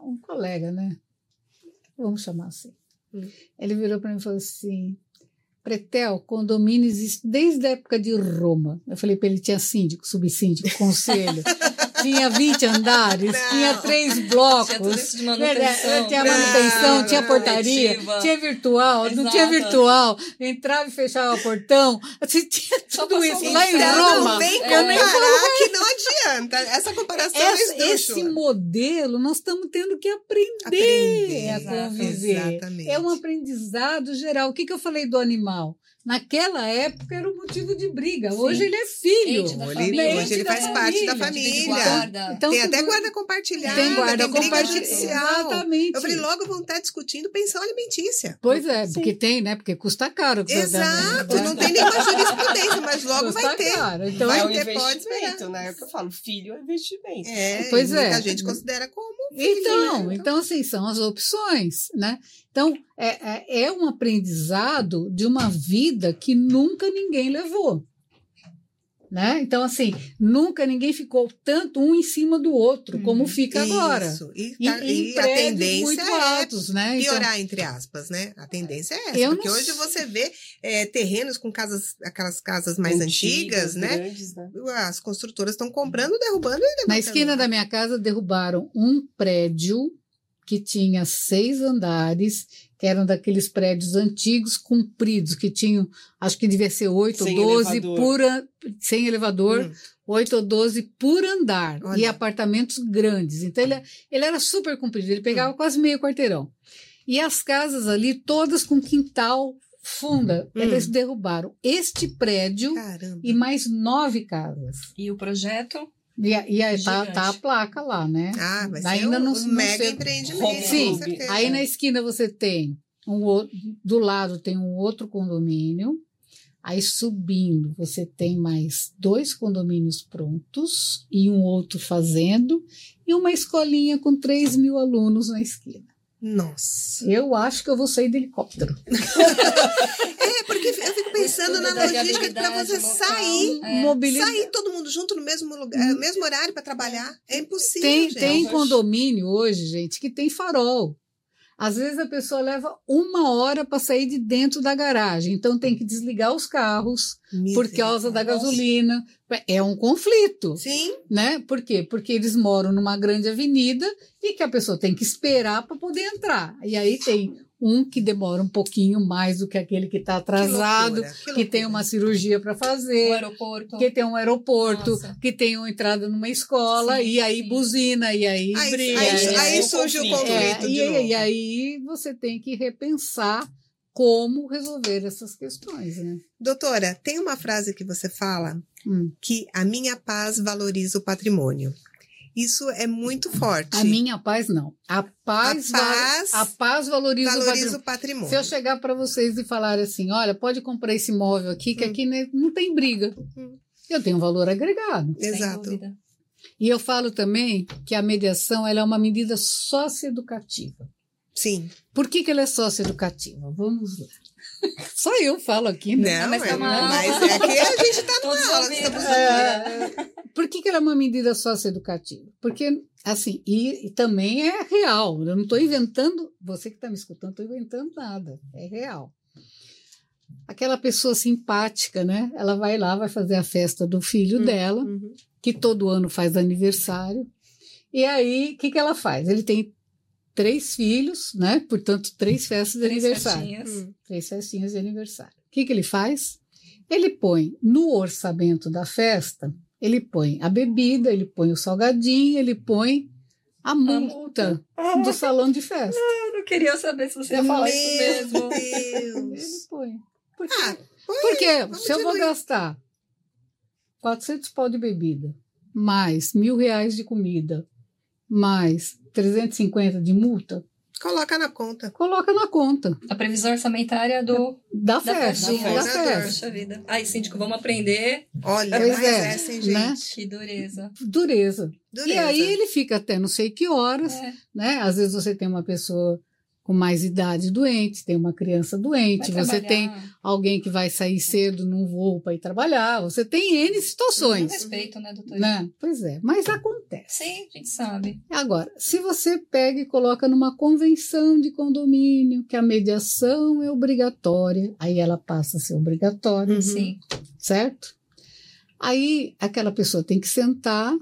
um, colega, né? Vamos chamar assim. Hum. Ele virou para mim e falou assim: Pretel, condomínio existe desde a época de Roma. Eu falei para ele: tinha síndico, subsíndico, conselho. tinha 20 andares, Não. tinha três Tinha tudo blocos. isso de manutenção. tinha Não, manutenção, não, tinha portaria, tinha virtual, não tinha Exato. virtual, entrava e fechava portão, assim, tinha tudo isso um lá em Roma. Não vem É. comparar que não adianta. Essa comparação é Esse, esse esdrúxula. modelo nós estamos tendo que aprender, Aprender, a exato, conviver. exatamente. É um aprendizado geral. O que, que eu falei do animal? Naquela época era um motivo de briga. Sim. Hoje ele é filho. Hoje- família. hoje ele da faz parte da família. Família. Então, tem até guarda compartilhada, tem guarda compartilhada. Exatamente. Eu falei, logo vão estar discutindo pensão alimentícia. Pois é, Sim. porque tem, né? Porque custa caro. que você dá, né? Exato, não tem nenhuma jurisprudência, mas logo Custa vai ter. caro. Então, Vai é um ter, pode investimento, esperar. né? É o que eu falo, filho é investimento. É, Pois é. muita gente considera como Então, filho, né? então assim, são as opções, né? Então, é, é, é um aprendizado de uma vida que nunca ninguém levou. Né? Então, assim, nunca ninguém ficou tanto um em cima do outro, como Uhum. fica agora. Isso. E, E, tá- e a tendência muito é altos, né? Então, piorar, entre aspas, né? A tendência é essa. Porque não hoje você vê é, terrenos com casas, aquelas casas mais antigas, né? Grandes, né? As construtoras estão comprando, derrubando e levantando. na esquina da minha casa derrubaram um prédio que tinha seis andares, que eram daqueles prédios antigos, compridos, que tinham, acho que devia ser oito ou doze por an- sem elevador, Hum. oito ou doze por andar, Olha. e apartamentos grandes. Então ele, ele era super comprido, ele pegava Hum. quase meio quarteirão. E as casas ali, todas com quintal funda, Hum. eles derrubaram este prédio Caramba. e mais nove casas. E o projeto? E, a- e aí tá, tá a placa lá, né? Ah, vai Ainda um, não- um não mega sei- empreendimento, Sim, com certeza. aí na esquina você tem um outro, do lado tem um outro condomínio, aí subindo você tem mais dois condomínios prontos e um outro fazendo e uma escolinha com 3 mil alunos na esquina. Nossa. Eu acho que eu vou sair de helicóptero. É, porque eu fico pensando na logística para você local. sair, É. Mobilidade. sair todo mundo junto no mesmo lugar, no mesmo horário para trabalhar. É impossível, Tem, gente. tem condomínio hoje, gente, que tem farol. Às vezes a pessoa leva uma hora para sair de dentro da garagem, então tem que desligar os carros por causa da gasolina. É um conflito, Sim, né? Por quê? Porque eles moram numa grande avenida e que a pessoa tem que esperar para poder entrar. E aí tem um que demora um pouquinho mais do que aquele que está atrasado, loucura, que que, tem uma cirurgia para fazer. aeroporto. Que tem um aeroporto, Nossa. que tem uma entrada numa escola, Sim, e aí sim. buzina, e aí, Aí, briga. aí, aí o surge o conflito. conflito É, de e, novo. e aí você tem que repensar como resolver essas questões, né? Doutora, tem uma frase que você fala Hum. que a minha paz valoriza o patrimônio. Isso é muito forte. A minha paz não. A paz, A val- paz a paz valoriza, o valoriza patrimônio. o patrimônio. Se eu chegar para vocês e falar assim, olha, pode comprar esse imóvel aqui, que Hum. aqui não tem briga. Hum. Eu tenho um valor agregado. Exato. E eu falo também que a mediação ela é uma medida socioeducativa. Sim. Por que, que ela é socioeducativa? Vamos lá. Só eu falo aqui, né? Não, mas é, tá uma- mas é que a gente está numa aula. ouvindo. Estamos... É, Por que, que ela é uma medida socioeducativa? Porque, assim, e, e também é real. Eu não estou inventando, você que está me escutando, não estou inventando nada. É real. Aquela pessoa simpática, né? Ela vai lá, vai fazer a festa do filho Hum. dela, Uhum. que todo ano faz aniversário. E aí, o que, que ela faz? Ele tem três filhos, né? Portanto, três festas de Três aniversário. festinhas. Hum. Três festinhas de aniversário. O que, que ele faz? Ele põe no orçamento da festa, ele põe a bebida, ele põe o salgadinho, ele põe a multa Ah, do salão de festa. eu não queria saber se você ia falar isso mesmo. Ele Deus. põe. Por quê? Ah, põe, Porque vamos se eu vou gastar 400 pau de bebida, mais mil reais de comida, mais 350 de multa, Coloca na conta. coloca na conta A previsão orçamentária do, da da festa. Da festa. vida. Ai, síndico, vamos aprender. Olha, Pois é, essa, hein, né? gente? Que dureza. Dureza. Dureza. E aí ele fica até não sei que horas, É, né? Às vezes você tem uma pessoa com mais idade doente, tem uma criança doente, você tem alguém que vai sair cedo num voo para ir trabalhar, você tem N Com situações, respeito, né, doutora? né? Pois é, mas acontece. Sim, a gente sabe. Agora, se você pega e coloca numa convenção de condomínio que a mediação é obrigatória, aí ela passa a ser obrigatória, Uhum. Sim. certo? Aí aquela pessoa tem que sentar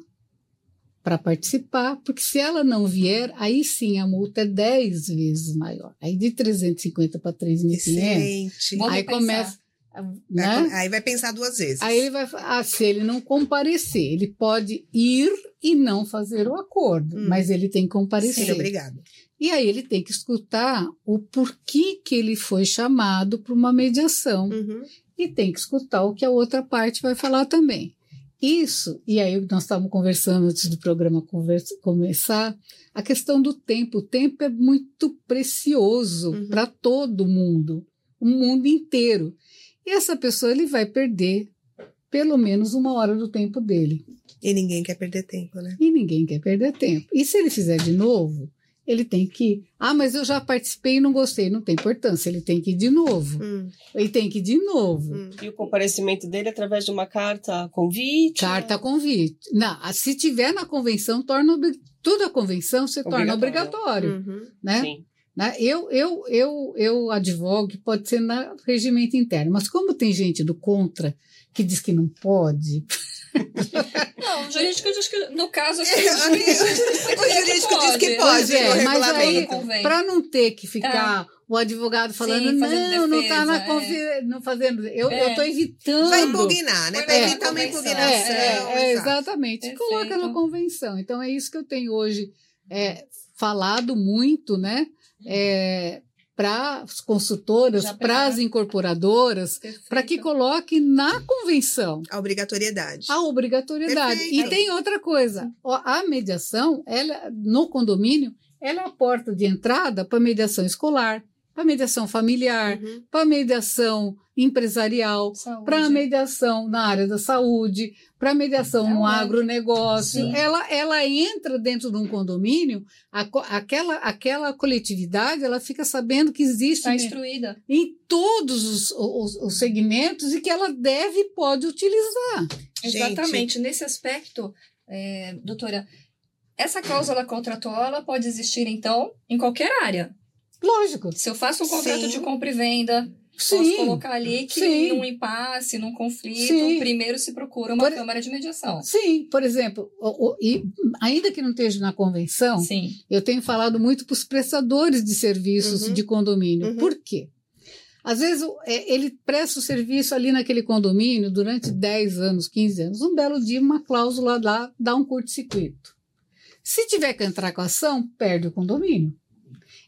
para participar, porque se ela não vier, aí sim a multa é 10 vezes maior. Aí de 350 para 3.500, Excelente. Aí começa, Vai né? Aí vai pensar duas vezes. Aí ele vai, ah, se ele não comparecer, ele pode ir e não fazer o acordo, Hum. mas ele tem que comparecer. Sim, obrigado. E aí ele tem que escutar o porquê que ele foi chamado para uma mediação Uhum. e tem que escutar o que a outra parte vai falar também. Isso, e aí nós estávamos conversando antes do programa conversa- começar, a questão do tempo. O tempo é muito precioso Uhum. para todo mundo, o mundo inteiro. E essa pessoa ele vai perder pelo menos uma hora do tempo dele. E ninguém quer perder tempo, né? E ninguém quer perder tempo. E se ele fizer de novo, ele tem que. Ah, mas eu já participei e não gostei. Não tem importância. Ele tem que ir de novo. Hum, Ele tem que ir de novo. hum. E o comparecimento dele através de uma carta convite? Carta convite. Não, se tiver na convenção, torna toda a convenção se torna Obrigatório. obrigatório, Uhum. né? Sim. Né? Eu, eu, eu, eu advogo que pode ser na regimento interno, mas como tem gente do contra que diz que não pode, Não, o jurídico diz que, no caso aqui, É, o jurídico diz que, O jurídico diz que pode, Pois é, mas aí, para não ter que ficar o advogado falando, Sim, não, não está na confi- não fazendo, eu É. estou evitando. Vai impugnar, né? Para na evitar uma convenção. impugnação. É, é, é, exatamente. Perfeito. Coloca na convenção. Então é isso que eu tenho hoje é, falado muito, né? Para as consultoras, para as incorporadoras, para que coloque na convenção A obrigatoriedade. a obrigatoriedade. Perfeito. E tem outra coisa: ó, a mediação, ela no condomínio, ela é a porta de entrada para mediação escolar, para mediação familiar, Uhum. para mediação empresarial, para mediação na área da saúde, para mediação É no agronegócio. Sim. Ela, ela entra dentro de um condomínio, a aquela, aquela coletividade, ela fica sabendo que existe Está ne- instruída. em todos os, os- os segmentos e que ela deve e pode utilizar. Gente. Exatamente. Nesse aspecto, é, doutora, essa cláusula contratual ela pode existir, então, em qualquer área. Lógico. Se eu faço um contrato Sim. de compra e venda, posso Sim. colocar ali que Sim. num impasse, num conflito, Sim. primeiro se procura uma Por- câmara de mediação. Sim, por exemplo, o- o- e ainda que não esteja na convenção, Sim. eu tenho falado muito para os prestadores de serviços Uhum. de condomínio. Uhum. Por quê? Às vezes é, ele presta o serviço ali naquele condomínio durante 10 anos, 15 anos. Um belo dia, uma cláusula lá dá um curto-circuito. Se tiver que entrar com a ação, perde o condomínio.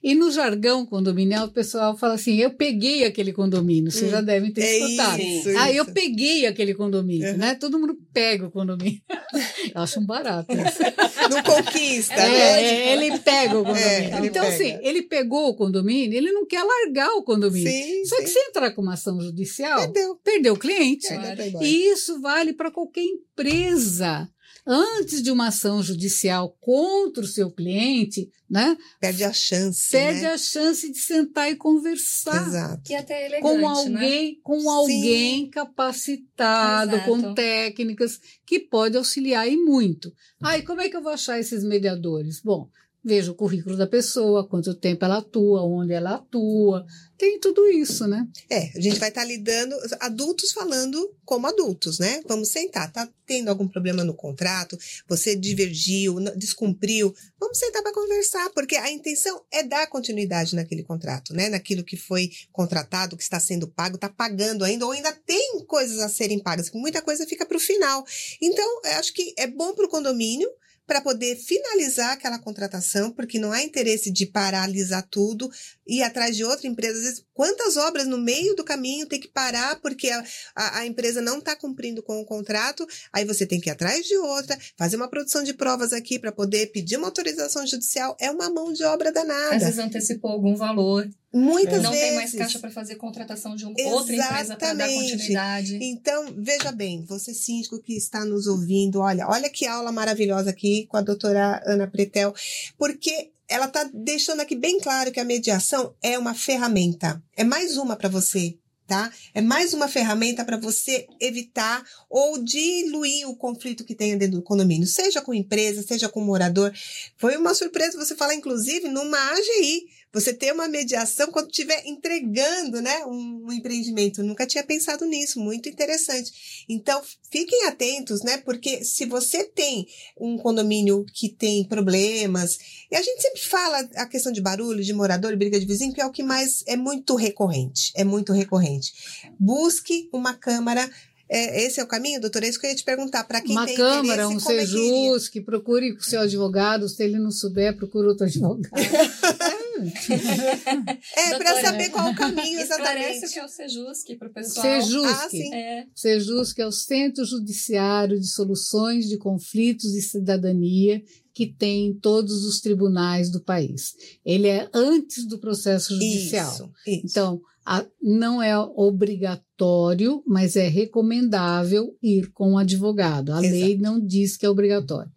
E no jargão condominial, o pessoal fala assim: eu peguei aquele condomínio. Vocês Hum. já devem ter É escutado. isso, Ah, eu isso. peguei aquele condomínio, Uhum. né? Todo mundo pega o condomínio. Eu acho um barato. isso. Não conquista, É, né? é, ele pega o condomínio. É, ele então, pega. assim, ele pegou o condomínio, ele não quer largar o condomínio. Sim, Só que sim. se entrar com uma ação judicial, Perdeu. perdeu o cliente. Claro. tá. E isso vale para qualquer empresa. Antes de uma ação judicial contra o seu cliente, né, Perde a chance, perde né? a chance de sentar e conversar Exato. E até elegante, com né? alguém, com Sim. alguém capacitado, Exato. com técnicas que pode auxiliar e muito. Ah, e como é que eu vou achar esses mediadores? Bom, vejo o currículo da pessoa, quanto tempo ela atua, onde ela atua, tem tudo isso, né? É, a gente vai estar tá lidando, adultos falando como adultos, né? Vamos sentar, tá tendo algum problema no contrato, você divergiu, descumpriu, vamos sentar para conversar, porque a intenção é dar continuidade naquele contrato, né? Naquilo que foi contratado, que está sendo pago, está pagando ainda, ou ainda tem coisas a serem pagas, muita coisa fica para o final. Então, eu acho que é bom para o condomínio, para poder finalizar aquela contratação, porque não há interesse de paralisar tudo, ir atrás de outra empresa. Às vezes, quantas obras no meio do caminho tem que parar porque a, a, a empresa não está cumprindo com o contrato, aí você tem que ir atrás de outra, fazer uma produção de provas aqui para poder pedir uma autorização judicial. É uma mão de obra danada. Às vezes antecipou algum valor. Muitas não vezes. Não tem mais caixa para fazer contratação de outra empresa para dar continuidade. Então, veja bem, você síndico que está nos ouvindo, olha, olha que aula maravilhosa aqui com a doutora Ana Pretel, porque ela está deixando aqui bem claro que a mediação é uma ferramenta, é mais uma para você tá? É mais uma ferramenta para você evitar ou diluir o conflito que tem dentro do condomínio, seja com empresa, seja com morador. Foi uma surpresa você falar, inclusive, numa AGI, você ter uma mediação quando estiver entregando, né, um, um empreendimento. Eu nunca tinha pensado nisso, muito interessante. Então, fiquem atentos, né, porque se você tem um condomínio que tem problemas, e a gente sempre fala a questão de barulho, de morador, briga de vizinho, que é o que mais é muito recorrente, é muito recorrente. Busque uma câmara é, esse é o caminho, doutor? É isso que eu ia te perguntar. Para quem Uma tem câmara, um sejus, é que procure o seu advogado. Se ele não souber, procure outro advogado. é, para saber qual o caminho exatamente. Parece que é o Sejusc para o pessoal. Sejusc. Ah, sim. É. Sejusc é o Centro Judiciário de Soluções de Conflitos e Cidadania que tem em todos os tribunais do país. Ele é antes do processo judicial. Isso, isso. Então, a, não é obrigatório, mas é recomendável ir com um advogado. A Exato. lei não diz que é obrigatório.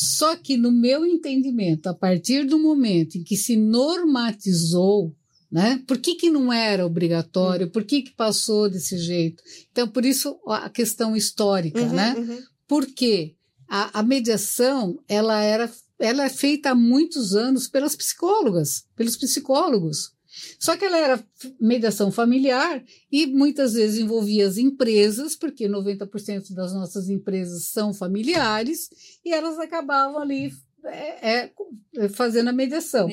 Só que, no meu entendimento, a partir do momento em que se normatizou, né? Por que, que não era obrigatório? Hum. Por que, que passou desse jeito? Então, por isso a questão histórica, uhum, né? Uhum. Por quê? A, a mediação, ela era ela é feita há muitos anos pelas psicólogas, pelos psicólogos. Só que ela era mediação familiar e muitas vezes envolvia as empresas, porque 90% das nossas empresas são familiares, e elas acabavam ali é, é, fazendo a mediação.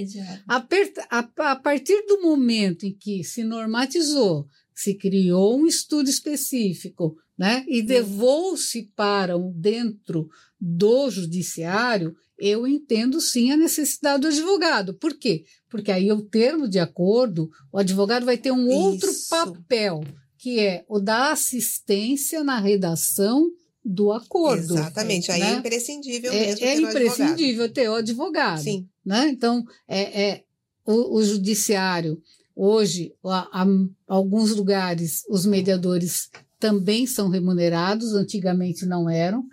A, a, a partir do momento em que se normatizou, se criou um estudo específico, né, e levou-se para um dentro do judiciário, eu entendo sim a necessidade do advogado. Por quê? Porque aí o termo de acordo, o advogado vai ter um Isso. outro papel, que é o da assistência na redação do acordo. Exatamente, aí é né? é imprescindível é, mesmo. É ter imprescindível ter o advogado. Sim. Né? Então, é, é o, o judiciário, hoje, há alguns lugares, os mediadores também são remunerados, antigamente não eram.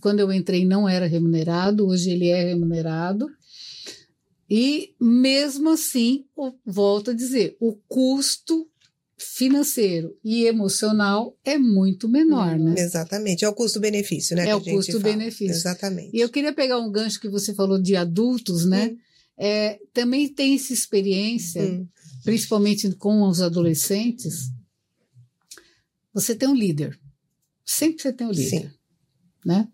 Quando eu entrei, não era remunerado, hoje ele é remunerado. E mesmo assim, volto a dizer, o custo financeiro e emocional é muito menor, né? Exatamente, é o custo-benefício, né? É o custo-benefício. Exatamente. E eu queria pegar um gancho que você falou de adultos, né? Hum. É, também tem essa experiência, hum. principalmente com os adolescentes. Você tem um líder. Sempre você tem um líder. Sim. Né?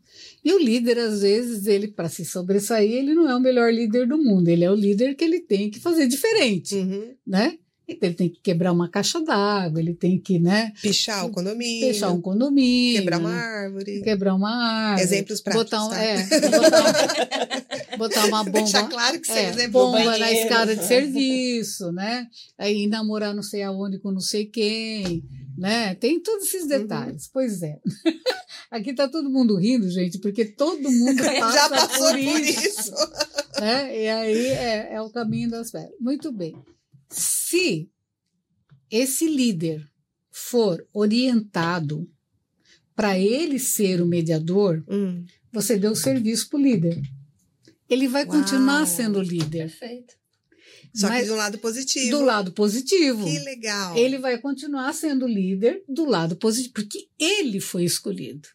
E o líder, às vezes, ele para se sobressair, ele não é o melhor líder do mundo. Ele é o líder que ele tem que fazer diferente, uhum. né? Então, ele tem que quebrar uma caixa d'água, ele tem que, né? Pichar o condomínio. Pichar um condomínio. Quebrar uma árvore. Quebrar uma árvore. Exemplos práticos, botar, um, tá? é, botar, botar, uma bomba. Deixar claro que você é, exemplo bomba na escada de serviço, né? Aí namorar não sei aonde com não sei quem, né? Tem todos esses uhum. detalhes. Uhum. Pois é. Aqui tá todo mundo rindo, gente, porque todo mundo passa Já passou por, por isso. isso. Né? E aí é, é o caminho das pedras. Muito bem. Se esse líder for orientado para ele ser o mediador, hum. você deu serviço para o líder. Ele vai Uau. continuar sendo líder. Perfeito. Só Mas que do lado positivo. Do lado positivo. Que legal. Ele vai continuar sendo líder do lado positivo, porque ele foi escolhido.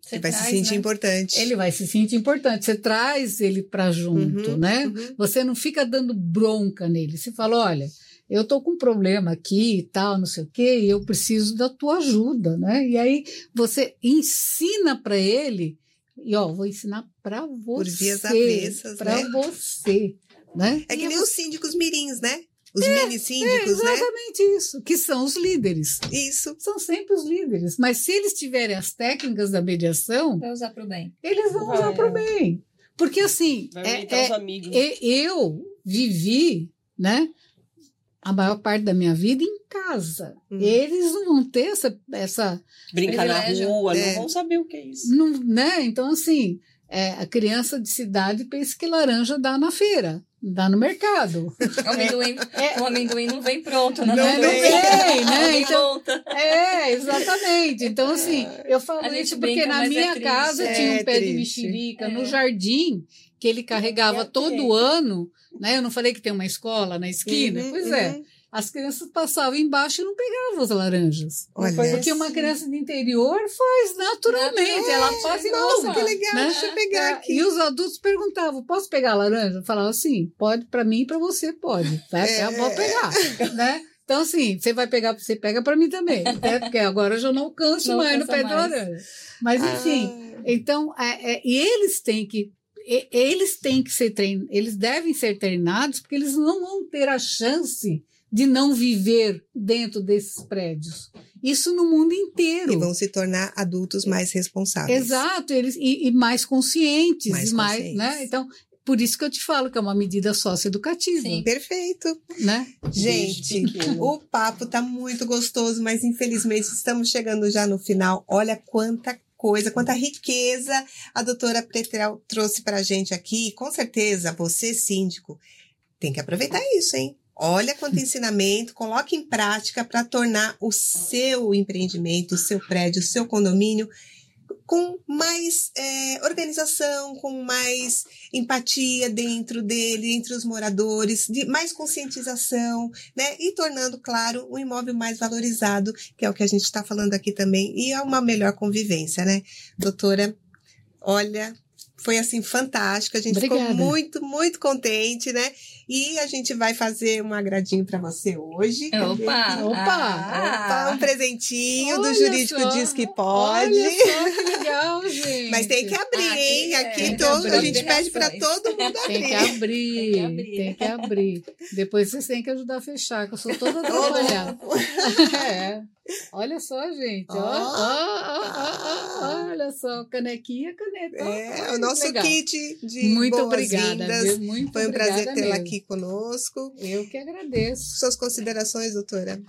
Você Ele vai traz, se sentir né? importante. Ele vai se sentir importante. Você traz ele para junto, Uhum, né? uhum. Você não fica dando bronca nele. Você fala, olha, eu tô com um problema aqui e tal, não sei o quê, e eu preciso da tua ajuda, né? E aí você ensina para ele, e ó, vou ensinar para você, Por vias avessas, para né? você, né? É que E nem você- os síndicos mirins, né? Os mini é síndicos, né? exatamente isso, que são os líderes. Isso. São sempre os líderes. Mas se eles tiverem as técnicas da mediação, Vai usar pro bem. eles vão Vai. usar para o bem. Porque assim, Vai é- é- os amigos. e- eu vivi, né, a maior parte da minha vida em casa. Hum. Eles não vão ter essa, essa Brincar na rua, É. não vão saber o que é isso. não, né? Então assim, é, a criança de cidade pensa que laranja dá na feira, dá no mercado. O amendoim, É. o amendoim não vem pronto, né? Não Não vem. vem, né? Então. É, exatamente. Então, assim, eu falo A gente isso porque brinca, na é minha triste. casa É tinha um pé de mexerica É. no jardim que ele carregava todo ano, né? Eu não falei que tem uma escola na esquina? Uhum, pois é. As crianças passavam embaixo e não pegavam as laranjas. Olha. Porque uma criança do interior faz naturalmente, ela faz e Nossa, que legal. né? Deixa eu pegar É, aqui. E os adultos perguntavam: posso pegar a laranja? Eu falava assim: pode para mim e para você, pode. Vai, É. eu vou pegar. né? Então, assim, você vai pegar, você pega para mim também. Né? Porque agora eu já não alcanço Não mais no pé mais. laranja. Mas, enfim, Ah, então, é, é, e eles têm que. Eles têm que ser treinados, eles devem ser treinados, porque eles não vão ter a chance de não viver dentro desses prédios. Isso no mundo inteiro. e vão se tornar adultos mais responsáveis. Exato, eles, e, e mais conscientes, Mais e mais, conscientes. né? Então, por isso que eu te falo que é uma medida socioeducativa, Sim. Perfeito. né? Gente, o papo tá muito gostoso, mas infelizmente estamos chegando já no final. Olha quanta coisa, quanta riqueza a doutora Pretel trouxe para a gente aqui. Com certeza, você, síndico, tem que aproveitar isso, hein? Olha quanto ensinamento, coloque em prática para tornar o seu empreendimento, o seu prédio, o seu condomínio com mais é, organização, com mais empatia dentro dele, entre os moradores, de mais conscientização, né? E tornando, claro, o imóvel mais valorizado, que é o que a gente está falando aqui também, e é uma melhor convivência, né? Doutora, olha, foi assim fantástico, a gente Obrigada. ficou muito, muito contente, né? E a gente vai fazer um agradinho para você hoje. Opa! Opa! Ah, Opa, um presentinho do Jurídico só, Diz que Pode. Olha só que legal, gente. Mas tem que abrir, Aqui hein? é, Aqui que todo, a abrir. gente pede para todo mundo Tem que abrir. abrir, Tem que abrir. tem que abrir. Depois vocês têm que ajudar a fechar, que eu sou toda atrapalhada. é. Olha só, gente. Ó, ó, ó, olha só, canequinha, caneta. É, o nosso legal. kit de Muito obrigada? Muito Foi um prazer tê-la aqui conosco. Eu que agradeço. Suas considerações, doutora?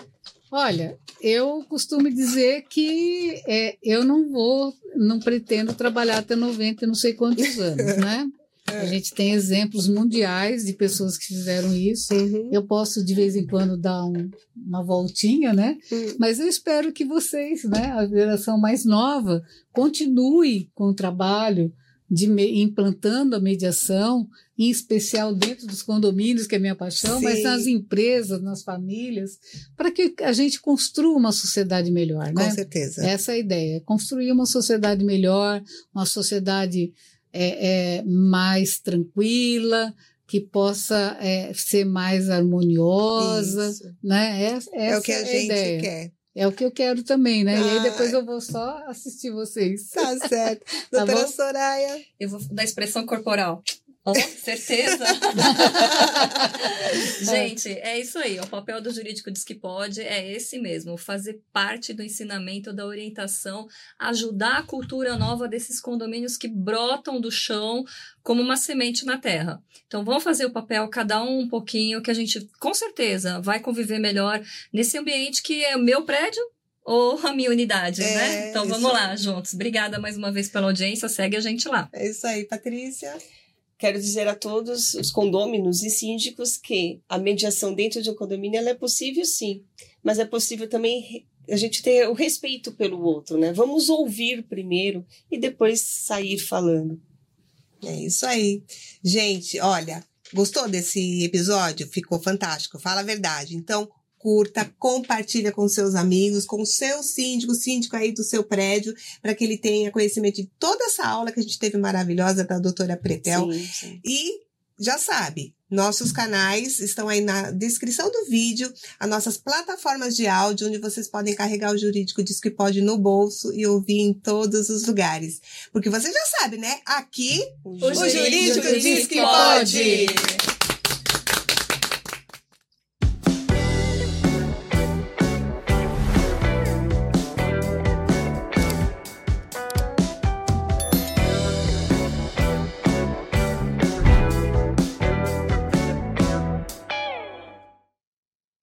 Olha, eu costumo dizer que é, eu não vou, não pretendo trabalhar até 90 e não sei quantos anos, né? A gente tem exemplos mundiais de pessoas que fizeram isso. Uhum. Eu posso de vez em quando dar um- uma voltinha, né? Hum. Mas eu espero que vocês, né, a geração mais nova, continue com o trabalho de me- implantando a mediação, em especial dentro dos condomínios, que é a minha paixão, mas Sim. nas empresas, nas famílias, para que a gente construa uma sociedade melhor, Com né? certeza. Essa é a ideia, construir uma sociedade melhor, uma sociedade é, é, mais tranquila, que possa é, ser mais harmoniosa, Isso. né? Essa, É o que a essa gente ideia. quer. É o que eu quero também, né? E aí Ah. depois eu vou só assistir vocês. Tá certo. Tá Doutora bom? Soraya. Eu vou dar expressão corporal. Oh, certeza! Gente, é isso aí. O papel do jurídico diz que pode é esse mesmo: fazer parte do ensinamento, da orientação, ajudar a cultura nova desses condomínios que brotam do chão como uma semente na terra. Então, vamos fazer o papel, cada um um pouquinho, que a gente, com certeza, vai conviver melhor nesse ambiente que é o meu prédio. Ou a minha unidade, É, né? Então vamos lá, juntos. Obrigada mais uma vez pela audiência. Segue a gente lá. É isso aí, Patrícia. Quero dizer a todos os condôminos e síndicos que a mediação dentro de um condomínio é possível sim, mas é possível também a gente ter o respeito pelo outro, né? Vamos ouvir primeiro e depois sair falando. É isso aí. Gente, olha, gostou desse episódio? Ficou fantástico. Fala a verdade. Então, curta, compartilha com seus amigos, com o seu síndico, síndico aí do seu prédio, para que ele tenha conhecimento de toda essa aula que a gente teve maravilhosa da doutora Pretel. Sim, sim. E já sabe, nossos canais estão aí na descrição do vídeo, as nossas plataformas de áudio, onde vocês podem carregar o jurídico diz que pode no bolso e ouvir em todos os lugares. Porque você já sabe, né? Aqui O o jurídico diz que pode.